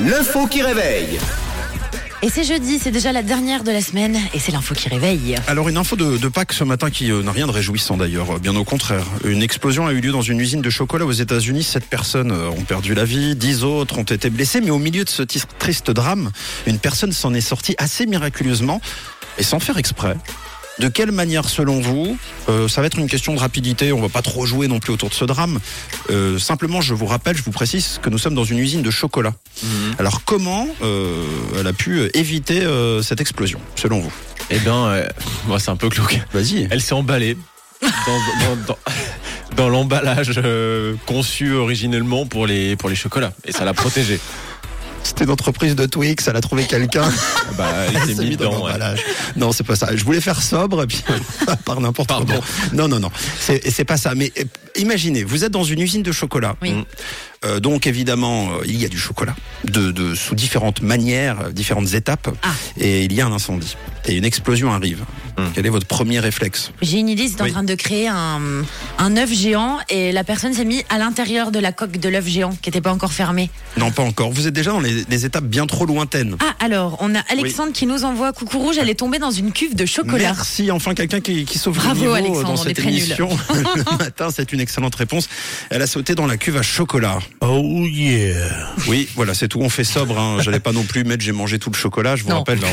L'info qui réveille. Et c'est jeudi, c'est déjà la dernière de la semaine et c'est l'info qui réveille. Alors une info de, de Pâques ce matin qui euh, n'a rien de réjouissant d'ailleurs, bien au contraire. Une explosion a eu lieu dans une usine de chocolat aux États-Unis. Sept personnes euh, ont perdu la vie, dix autres ont été blessées, mais au milieu de ce triste drame, une personne s'en est sortie assez miraculeusement et sans faire exprès. De quelle manière, selon vous Euh, Ça va être une question de rapidité. On va pas trop jouer non plus autour de ce drame. Euh, simplement, je vous rappelle, je vous précise que nous sommes dans une usine de chocolat. Alors, comment euh, elle a pu éviter euh, cette explosion, selon vous? Eh bien, euh, moi c'est un peu glauque. Vas-y. Elle s'est emballée dans, dans, dans, dans l'emballage euh, conçu originellement pour les, pour les chocolats. Et ça l'a protégée. C'était une entreprise de Twix, elle a trouvé quelqu'un. Bah, elle s'est mis dans ouais. l'emballage. Non, c'est pas ça. Je voulais faire sobre, et puis par n'importe comment. Non, non, non. C'est pas ça. Mais euh, imaginez, vous êtes dans une usine de chocolat. Oui. Euh, donc évidemment, euh, il y a du chocolat, de, de sous différentes manières, différentes étapes, Ah. et il y a un incendie et une explosion arrive. Mm. Quel est votre premier réflexe J'ai une idée, c'est en Oui. train de créer un, un œuf géant et la personne s'est mise à l'intérieur de la coque de l'œuf géant qui n'était pas encore fermée. Non, pas encore. Vous êtes déjà dans les, les étapes bien trop lointaines. Ah alors, on a Alexandre qui nous envoie coucou rouge, elle est tombée dans une cuve de chocolat. Merci, enfin quelqu'un qui, qui sauve Bravo, le niveau Alexandre, dans on cette est très nuls. émission. le matin, c'est une excellente réponse. Elle a sauté dans la cuve à chocolat. Oh yeah. Oui, voilà, c'est tout. On fait sobre. Hein. J'allais pas non plus mettre j'ai mangé tout le chocolat. Je vous Non. rappelle que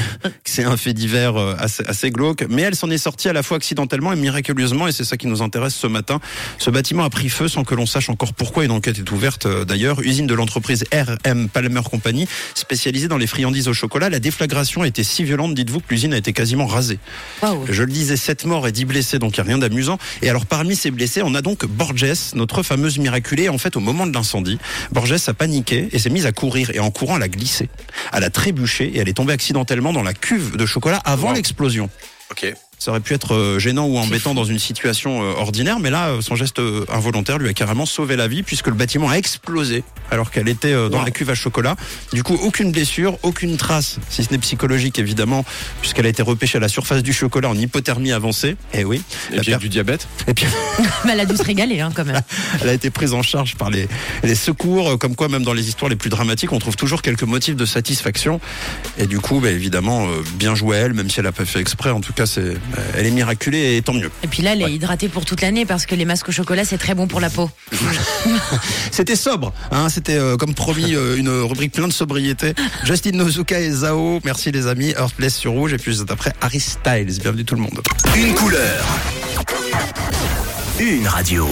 c'est un fait divers euh, assez, assez glauque. Mais elle s'en est sortie à la fois accidentellement et miraculeusement, et c'est ça qui nous intéresse ce matin. Ce bâtiment a pris feu sans que l'on sache encore pourquoi. Une enquête est ouverte euh, d'ailleurs. Usine de l'entreprise RM Palmer Company, spécialisée dans les friandises au chocolat. La déflagration a été si violente, dites-vous, que l'usine a été quasiment rasée. Je le disais, 7 morts et 10 blessés, donc il n'y a rien d'amusant. Et alors parmi ces blessés, on a donc Borges, notre fameuse miraculée. En fait, au moment de l'incendie, Borges a paniqué et s'est mise à courir. Et en courant, elle a glissé. Elle a trébuché et elle est tombée accidentellement dans la cuve de chocolat avant Wow. l'explosion. Ok. Ça aurait pu être euh, gênant ou embêtant dans une situation euh, ordinaire, mais là, euh, son geste euh, involontaire lui a carrément sauvé la vie puisque le bâtiment a explosé alors qu'elle était euh, dans Wow. la cuve à chocolat. Du coup, aucune blessure, aucune trace, si ce n'est psychologique évidemment, puisqu'elle a été repêchée à la surface du chocolat en hypothermie avancée. Eh oui. Et La puis per- du diabète. Et puis, Mais elle a dû se régaler hein, quand même. elle a été prise en charge par les, les secours, comme quoi même dans les histoires les plus dramatiques, on trouve toujours quelques motifs de satisfaction. Et du coup, bah, évidemment, euh, bien joué elle, même si elle n'a pas fait exprès. En tout cas, c'est, euh, elle est miraculée et tant mieux. Et puis là, elle est hydratée pour toute l'année parce que les masques au chocolat, c'est très bon pour la peau. C'était sobre, hein, c'était euh, comme promis euh, une rubrique plein de sobriété. Justin Nozuka et Zao, merci les amis. Earthplace sur rouge et puis juste après Harry Styles. Bienvenue tout le monde. Une couleur. Une radio.